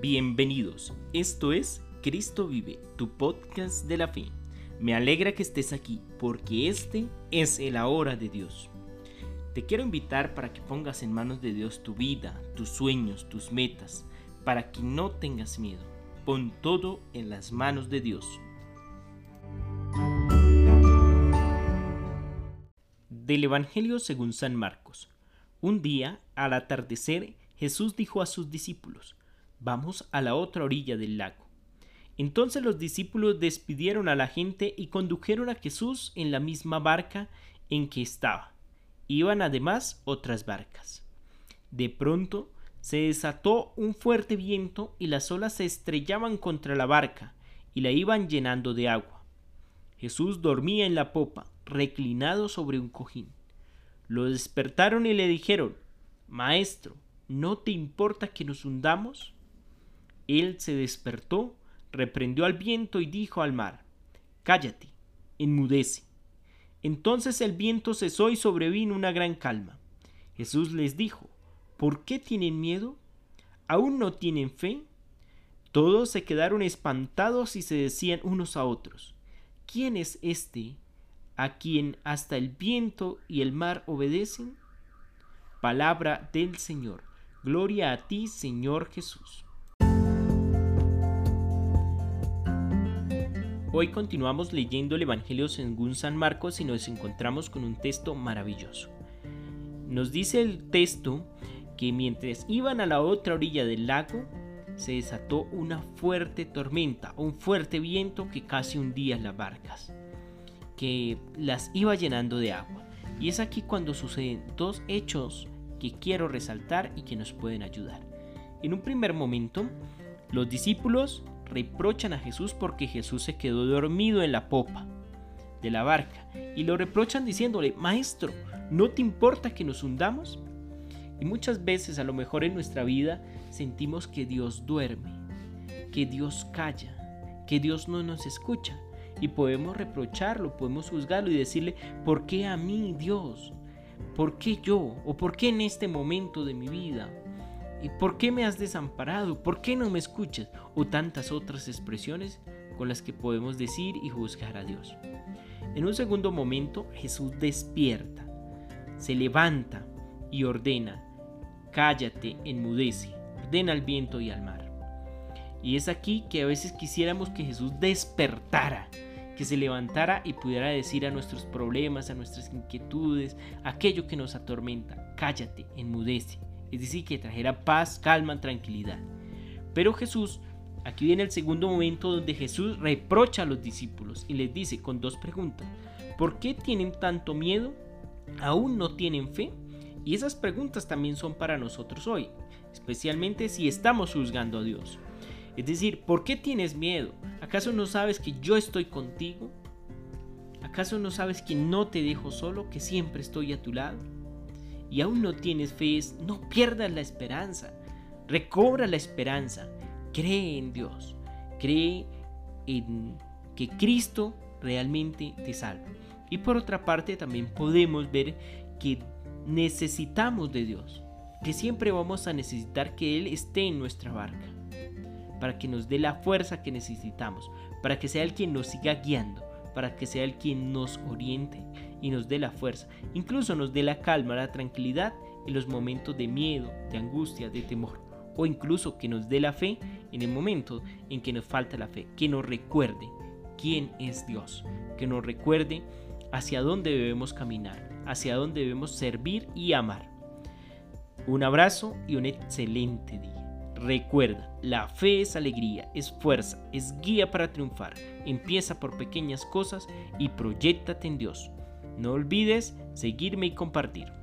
Bienvenidos, esto es Cristo vive, tu podcast de la fe. Me alegra que estés aquí porque este es el ahora de Dios. Te quiero invitar para que pongas en manos de Dios tu vida, tus sueños, tus metas, para que no tengas miedo. Pon todo en las manos de Dios. Del Evangelio según San Marcos. Un día, al atardecer, Jesús dijo a sus discípulos, Vamos a la otra orilla del lago. Entonces los discípulos despidieron a la gente y condujeron a Jesús en la misma barca en que estaba. Iban además otras barcas. De pronto se desató un fuerte viento y las olas se estrellaban contra la barca y la iban llenando de agua. Jesús dormía en la popa, reclinado sobre un cojín. Lo despertaron y le dijeron, Maestro, ¿no te importa que nos hundamos? Él se despertó, reprendió al viento y dijo al mar, Cállate, enmudece. Entonces el viento cesó y sobrevino una gran calma. Jesús les dijo, ¿por qué tienen miedo? ¿Aún no tienen fe? Todos se quedaron espantados y se decían unos a otros, ¿quién es este a quien hasta el viento y el mar obedecen? Palabra del Señor. Gloria a ti, Señor Jesús. Hoy continuamos leyendo el Evangelio según San Marcos y nos encontramos con un texto maravilloso. Nos dice el texto que mientras iban a la otra orilla del lago, se desató una fuerte tormenta, un fuerte viento que casi hundía las barcas, que las iba llenando de agua. Y es aquí cuando suceden dos hechos que quiero resaltar y que nos pueden ayudar. En un primer momento, los discípulos reprochan a Jesús porque Jesús se quedó dormido en la popa de la barca y lo reprochan diciéndole, Maestro, ¿no te importa que nos hundamos? Y muchas veces a lo mejor en nuestra vida sentimos que Dios duerme, que Dios calla, que Dios no nos escucha. Y podemos reprocharlo, podemos juzgarlo y decirle, ¿por qué a mí Dios? ¿Por qué yo? ¿O por qué en este momento de mi vida? ¿Y por qué me has desamparado? ¿Por qué no me escuchas? O tantas otras expresiones con las que podemos decir y juzgar a Dios. En un segundo momento Jesús despierta, se levanta y ordena, cállate, enmudece, ordena al viento y al mar. Y es aquí que a veces quisiéramos que Jesús despertara, que se levantara y pudiera decir a nuestros problemas, a nuestras inquietudes, aquello que nos atormenta, cállate, enmudece es decir, que trajera paz, calma, tranquilidad. Pero Jesús, aquí viene el segundo momento donde Jesús reprocha a los discípulos y les dice con dos preguntas, ¿por qué tienen tanto miedo? ¿Aún no tienen fe? Y esas preguntas también son para nosotros hoy, especialmente si estamos juzgando a Dios. Es decir, ¿por qué tienes miedo? ¿Acaso no sabes que yo estoy contigo? ¿Acaso no sabes que no te dejo solo, que siempre estoy a tu lado? Y aún no tienes fe, no pierdas la esperanza. Recobra la esperanza. Cree en Dios. Cree en que Cristo realmente te salva. Y por otra parte también podemos ver que necesitamos de Dios. Que siempre vamos a necesitar que Él esté en nuestra barca. Para que nos dé la fuerza que necesitamos. Para que sea el quien nos siga guiando. Para que sea el quien nos oriente y nos dé la fuerza, incluso nos dé la calma, la tranquilidad en los momentos de miedo, de angustia, de temor, o incluso que nos dé la fe en el momento en que nos falta la fe, que nos recuerde quién es Dios, que nos recuerde hacia dónde debemos caminar, hacia dónde debemos servir y amar. Un abrazo y un excelente día. Recuerda, la fe es alegría, es fuerza, es guía para triunfar. Empieza por pequeñas cosas y proyectate en Dios. No olvides seguirme y compartir.